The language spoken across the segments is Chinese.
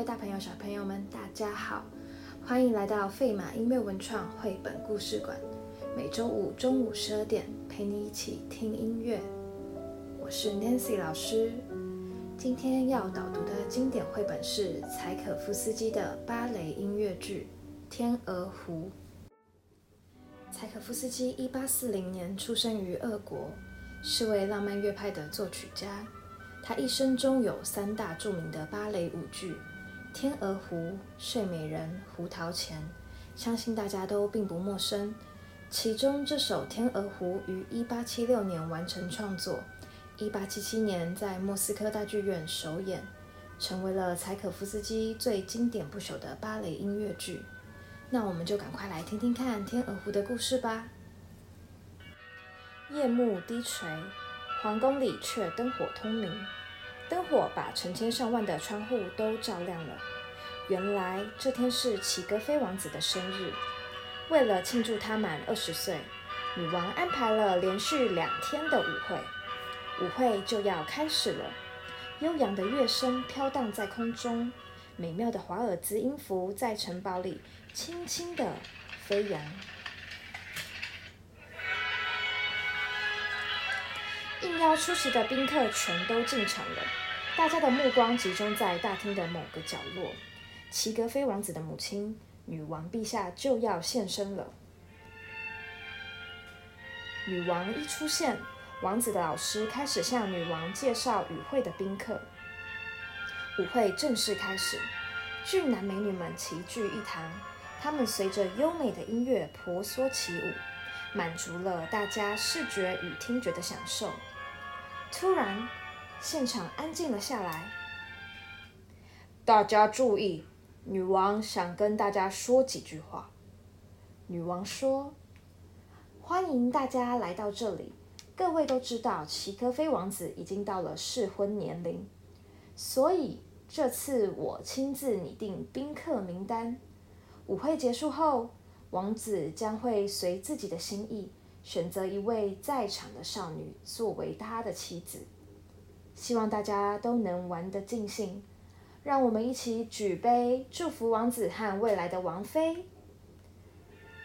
位大朋友、小朋友们，大家好，欢迎来到费马音乐文创绘本故事馆。每周五中午十二点，陪你一起听音乐。我是 Nancy 老师。今天要导读的经典绘本是柴可夫斯基的芭蕾音乐剧《天鹅湖》。柴可夫斯基一八四零年出生于俄国，是位浪漫乐派的作曲家。他一生中有三大著名的芭蕾舞剧《天鹅湖》《睡美人》《胡桃钳》，相信大家都并不陌生。其中这首《天鹅湖》于1876年完成创作，1877年在莫斯科大剧院首演，成为了柴可夫斯基最经典不朽的芭蕾音乐剧。那我们就赶快来听听看《天鹅湖》的故事吧。夜幕低垂。皇宫里却灯火通明，灯火把成千上万的窗户都照亮了。原来这天是齐格飞王子的生日，为了庆祝他满二十岁，女王安排了连续两天的舞会。舞会就要开始了，悠扬的乐声飘荡在空中，美妙的华尔兹音符在城堡里轻轻地飞扬。应邀出席的宾客全都进场了，大家的目光集中在大厅的某个角落。齐格飞王子的母亲，女王陛下就要现身了。女王一出现，王子的老师开始向女王介绍与会的宾客。舞会正式开始，俊男美女们齐聚一堂，他们随着优美的音乐婆娑起舞，满足了大家视觉与听觉的享受。突然，现场安静了下来。大家注意，女王想跟大家说几句话。女王说：“欢迎大家来到这里。各位都知道，齐科菲王子已经到了适婚年龄，所以这次我亲自拟定宾客名单。舞会结束后，王子将会随自己的心意。”选择一位在场的少女作为他的妻子，希望大家都能玩得尽兴。让我们一起举杯祝福王子和未来的王妃。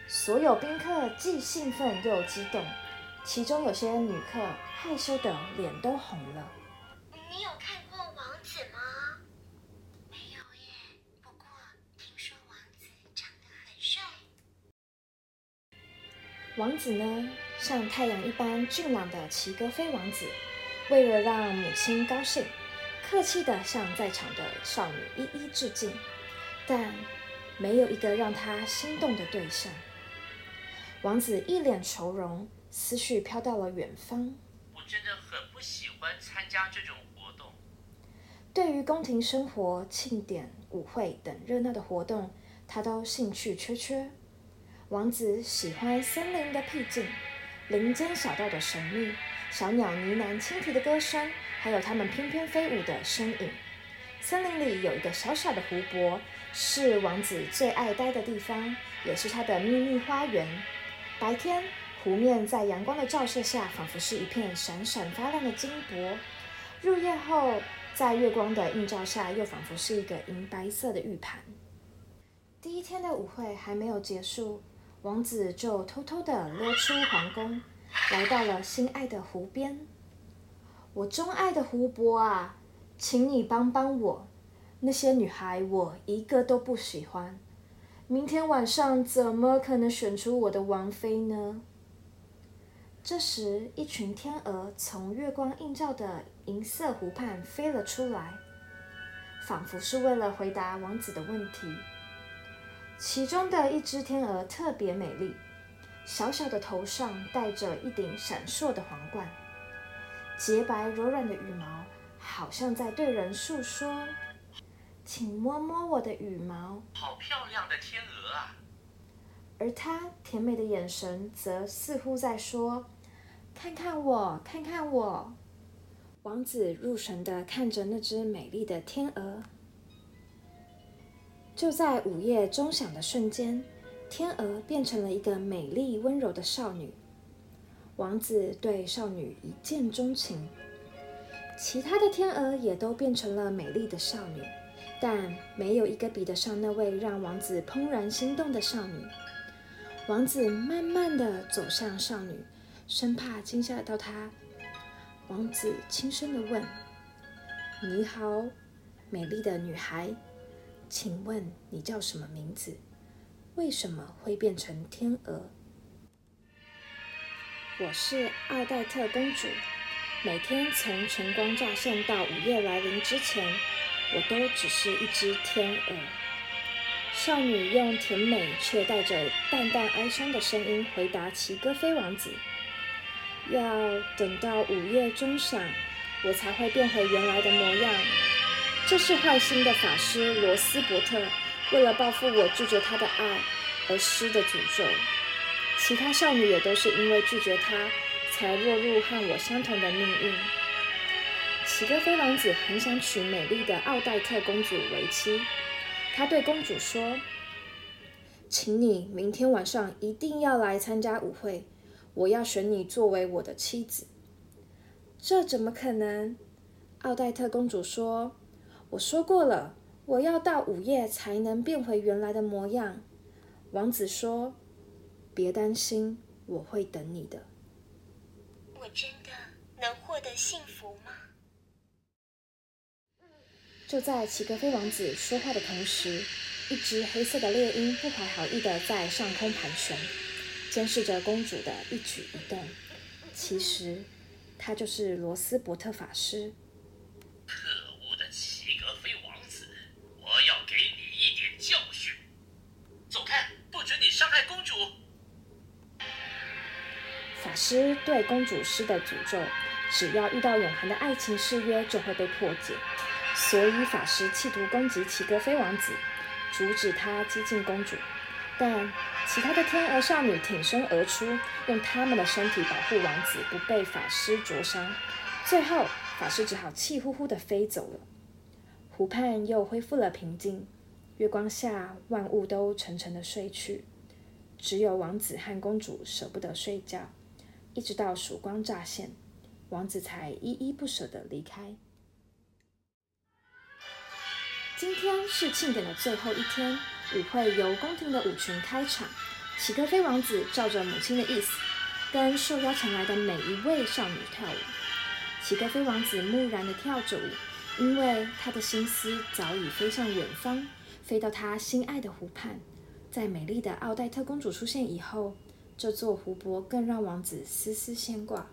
所有宾客既兴奋又激动，其中有些女客害羞的脸都红了。你有看过王子吗？没有耶，不过听说王子长得很帅。王子呢，像太阳一般俊朗的齐格飞王子，为了让母亲高兴，客气地向在场的少女一一致敬，但没有一个让他心动的对象。王子一脸愁容，思绪飘到了远方。我真的很不喜欢参加这种活动。对于宫廷生活、庆典、舞会等热闹的活动，他都兴趣缺缺。王子喜欢森林的僻静，林间小道的神秘，小鸟呢喃轻啼的歌声，还有它们翩翩飞舞的身影。森林里有一个小小的湖泊，是王子最爱待的地方，也是他的秘密花园。白天，湖面在阳光的照射下，仿佛是一片闪闪发亮的金箔；入夜后，在月光的映照下，又仿佛是一个银白色的玉盘。第一天的舞会还没有结束。王子就偷偷地溜出皇宫，来到了心爱的湖边。我钟爱的湖泊啊，请你帮帮我。那些女孩我一个都不喜欢。明天晚上怎么可能选出我的王妃呢？这时，一群天鹅从月光映照的银色湖畔飞了出来，仿佛是为了回答王子的问题。其中的一只天鹅特别美丽，小小的头上戴着一顶闪烁的皇冠，洁白柔软的羽毛好像在对人诉说：“请摸摸我的羽毛。”好漂亮的天鹅啊！而它甜美的眼神则似乎在说：“看看我，看看我。”王子入神地看着那只美丽的天鹅。就在午夜钟响的瞬间，天鹅变成了一个美丽温柔的少女。王子对少女一见钟情，其他的天鹅也都变成了美丽的少女，但没有一个比得上那位让王子怦然心动的少女。王子慢慢的走向少女，生怕惊吓到她。王子轻声的问：“你好，美丽的女孩，请问你叫什么名字？为什么会变成天鹅？”我是奥黛特公主。每天从晨光乍现到午夜来临之前，我都只是一只天鹅。少女用甜美却带着淡淡哀伤的声音回答齐戈飞王子：“要等到午夜钟响，我才会变回原来的模样。这是坏心的法师罗斯伯特为了报复我拒绝他的爱而施的诅咒。其他少女也都是因为拒绝他。”才落入和我相同的命运。齐格飞王子很想娶美丽的奥黛特公主为妻，他对公主说：“请你明天晚上一定要来参加舞会，我要选你作为我的妻子。”这怎么可能？奥黛特公主说：“我说过了，我要到午夜才能变回原来的模样。”王子说：“别担心，我会等你的。”我真的能获得幸福吗？就在齐格飞王子说话的同时，一只黑色的猎鹰不怀好意的在上空盘旋，监视着公主的一举一动。其实，他就是罗斯伯特法师。可恶的齐格飞王子，我要给你一点教训！走开，不准你伤害公主！法师对公主施的诅咒，只要遇到永恒的爱情誓约，就会被破解。所以法师企图攻击齐格飞王子，阻止他接近公主。但其他的天鹅少女挺身而出，用他们的身体保护王子不被法师灼伤。最后，法师只好气呼呼地飞走了。湖畔又恢复了平静，月光下万物都沉沉的睡去，只有王子和公主舍不得睡觉。一直到曙光乍现，王子才依依不舍地离开。今天是庆典的最后一天，舞会由宫廷的舞群开场。齐格飞王子照着母亲的意思，跟受邀前来的每一位少女跳舞。齐格飞王子木然地跳着舞，因为他的心思早已飞向远方，飞到他心爱的湖畔。在美丽的奥黛特公主出现以后。这座湖泊更让王子丝丝牵挂。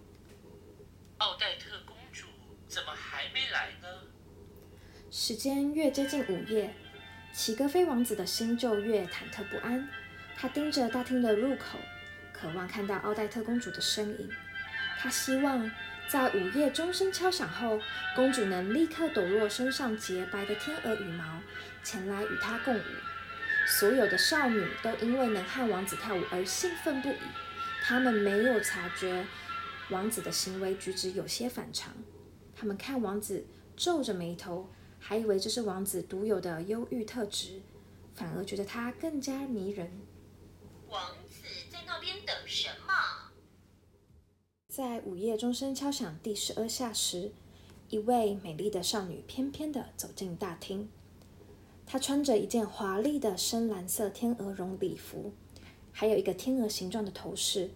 奥黛特公主怎么还没来呢？时间越接近午夜，齐格飞王子的心就越忐忑不安。他盯着大厅的入口，渴望看到奥黛特公主的身影。他希望在午夜钟声敲响后，公主能立刻抖落身上洁白的天鹅羽毛，前来与他共舞。所有的少女都因为能和王子跳舞而兴奋不已。她们没有察觉王子的行为举止有些反常。她们看王子皱着眉头，还以为这是王子独有的忧郁特质，反而觉得他更加迷人。王子在那边等什么？在午夜钟声敲响第十二下时，一位美丽的少女翩翩地走进大厅。她穿着一件华丽的深蓝色天鹅绒礼服，还有一个天鹅形状的头饰。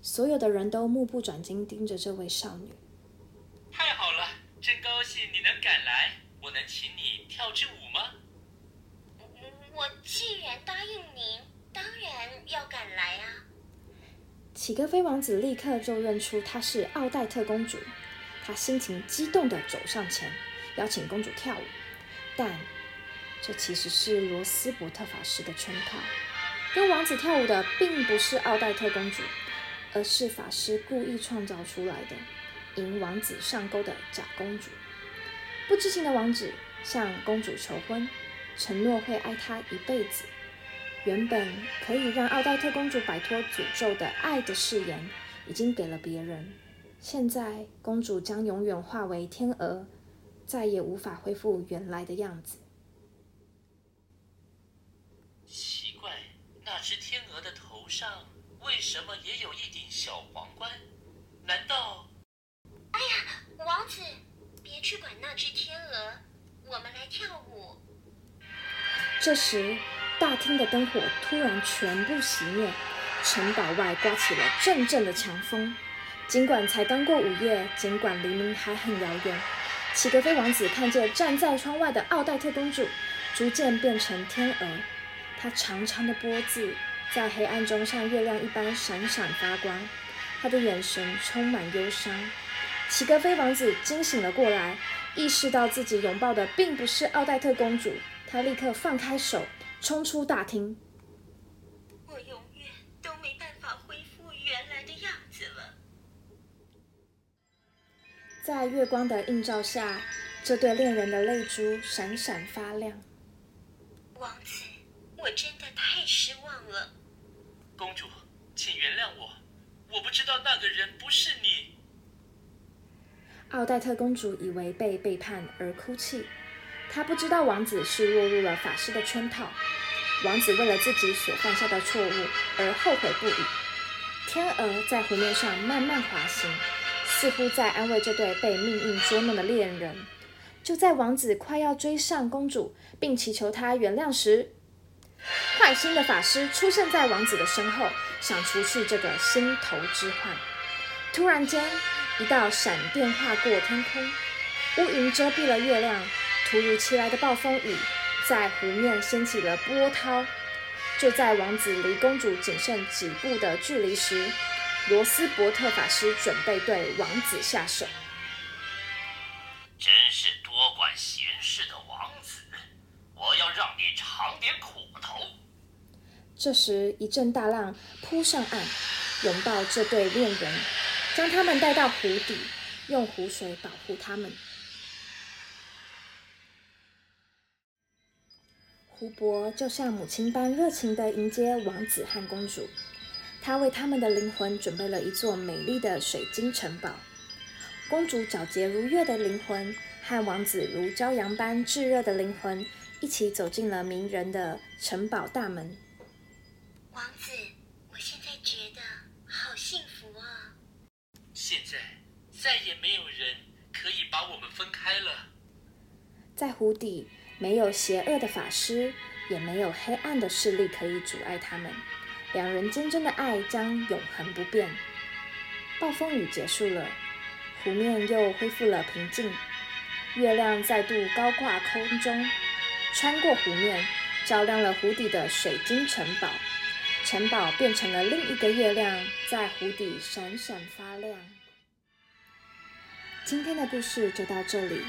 所有的人都目不转睛盯着这位少女。太好了，真高兴你能赶来。我能请你跳支舞吗？我既然答应您，当然要赶来啊。乞格飞王子立刻就认出她是奥黛特公主，他心情激动地走上前，邀请公主跳舞，但。这其实是罗斯伯特法师的圈套，跟王子跳舞的并不是奥黛特公主，而是法师故意创造出来的，引王子上钩的假公主。不知情的王子向公主求婚，承诺会爱她一辈子。原本可以让奥黛特公主摆脱诅咒的爱的誓言，已经给了别人。现在公主将永远化为天鹅，再也无法恢复原来的样子。奇怪那只天鹅的头上为什么也有一顶小皇冠？难道……哎呀，王子，别去管那只天鹅，我们来跳舞。这时，大厅的灯火突然全部熄灭，城堡外刮起了阵阵的强风。尽管才刚过午夜，尽管黎明还很遥远，齐格飞王子看见站在窗外的奥黛特公主逐渐变成天鹅，她长长的脖子在黑暗中像月亮一般闪闪发光，他的眼神充满忧伤。齐格飞王子惊醒了过来，意识到自己拥抱的并不是奥黛特公主。他立刻放开手，冲出大厅。我永远都没办法恢复原来的样子了。在月光的映照下，这对恋人的泪珠闪闪发亮。王子，我真的太失望了。公主，请原谅我，我不知道那个人不是你。奥黛特公主以为被背叛而哭泣。她不知道王子是落入了法师的圈套，王子为了自己所犯下的错误而后悔不已。天鹅在湖面上慢慢滑行，似乎在安慰这对被命运捉弄的恋人。就在王子快要追上公主，并祈求她原谅时，坏心的法师出现在王子的身后，想除去这个心头之患。突然间，一道闪电划过天空，乌云遮蔽了月亮。突如其来的暴风雨在湖面掀起了波涛。就在王子离公主仅剩几步的距离时，罗斯伯特法师准备对王子下手。这时，一阵大浪扑上岸，拥抱这对恋人，将他们带到湖底，用湖水保护他们。湖泊就像母亲般热情地迎接王子和公主，他为他们的灵魂准备了一座美丽的水晶城堡。公主皎洁如月的灵魂和王子如骄阳般炙热的灵魂一起走进了迷人的城堡大门。王子，我现在觉得好幸福啊！现在再也没有人可以把我们分开了。在湖底。没有邪恶的法师，也没有黑暗的势力可以阻碍他们。两人真正的爱将永恒不变。暴风雨结束了，湖面又恢复了平静。月亮再度高挂空中，穿过湖面，照亮了湖底的水晶城堡。城堡变成了另一个月亮，在湖底闪闪发亮。今天的故事就到这里。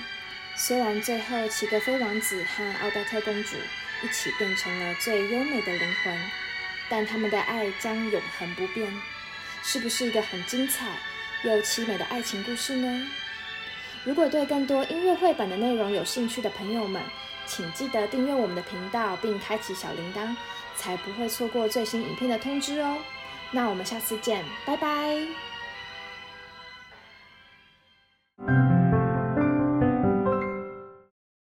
虽然最后齐格飞王子和奥黛特公主一起变成了最优美的灵魂，但他们的爱将永恒不变。是不是一个很精彩又凄美的爱情故事呢？如果对更多音乐绘本的内容有兴趣的朋友们，请记得订阅我们的频道并开启小铃铛，才不会错过最新影片的通知哦。那我们下次见，拜拜。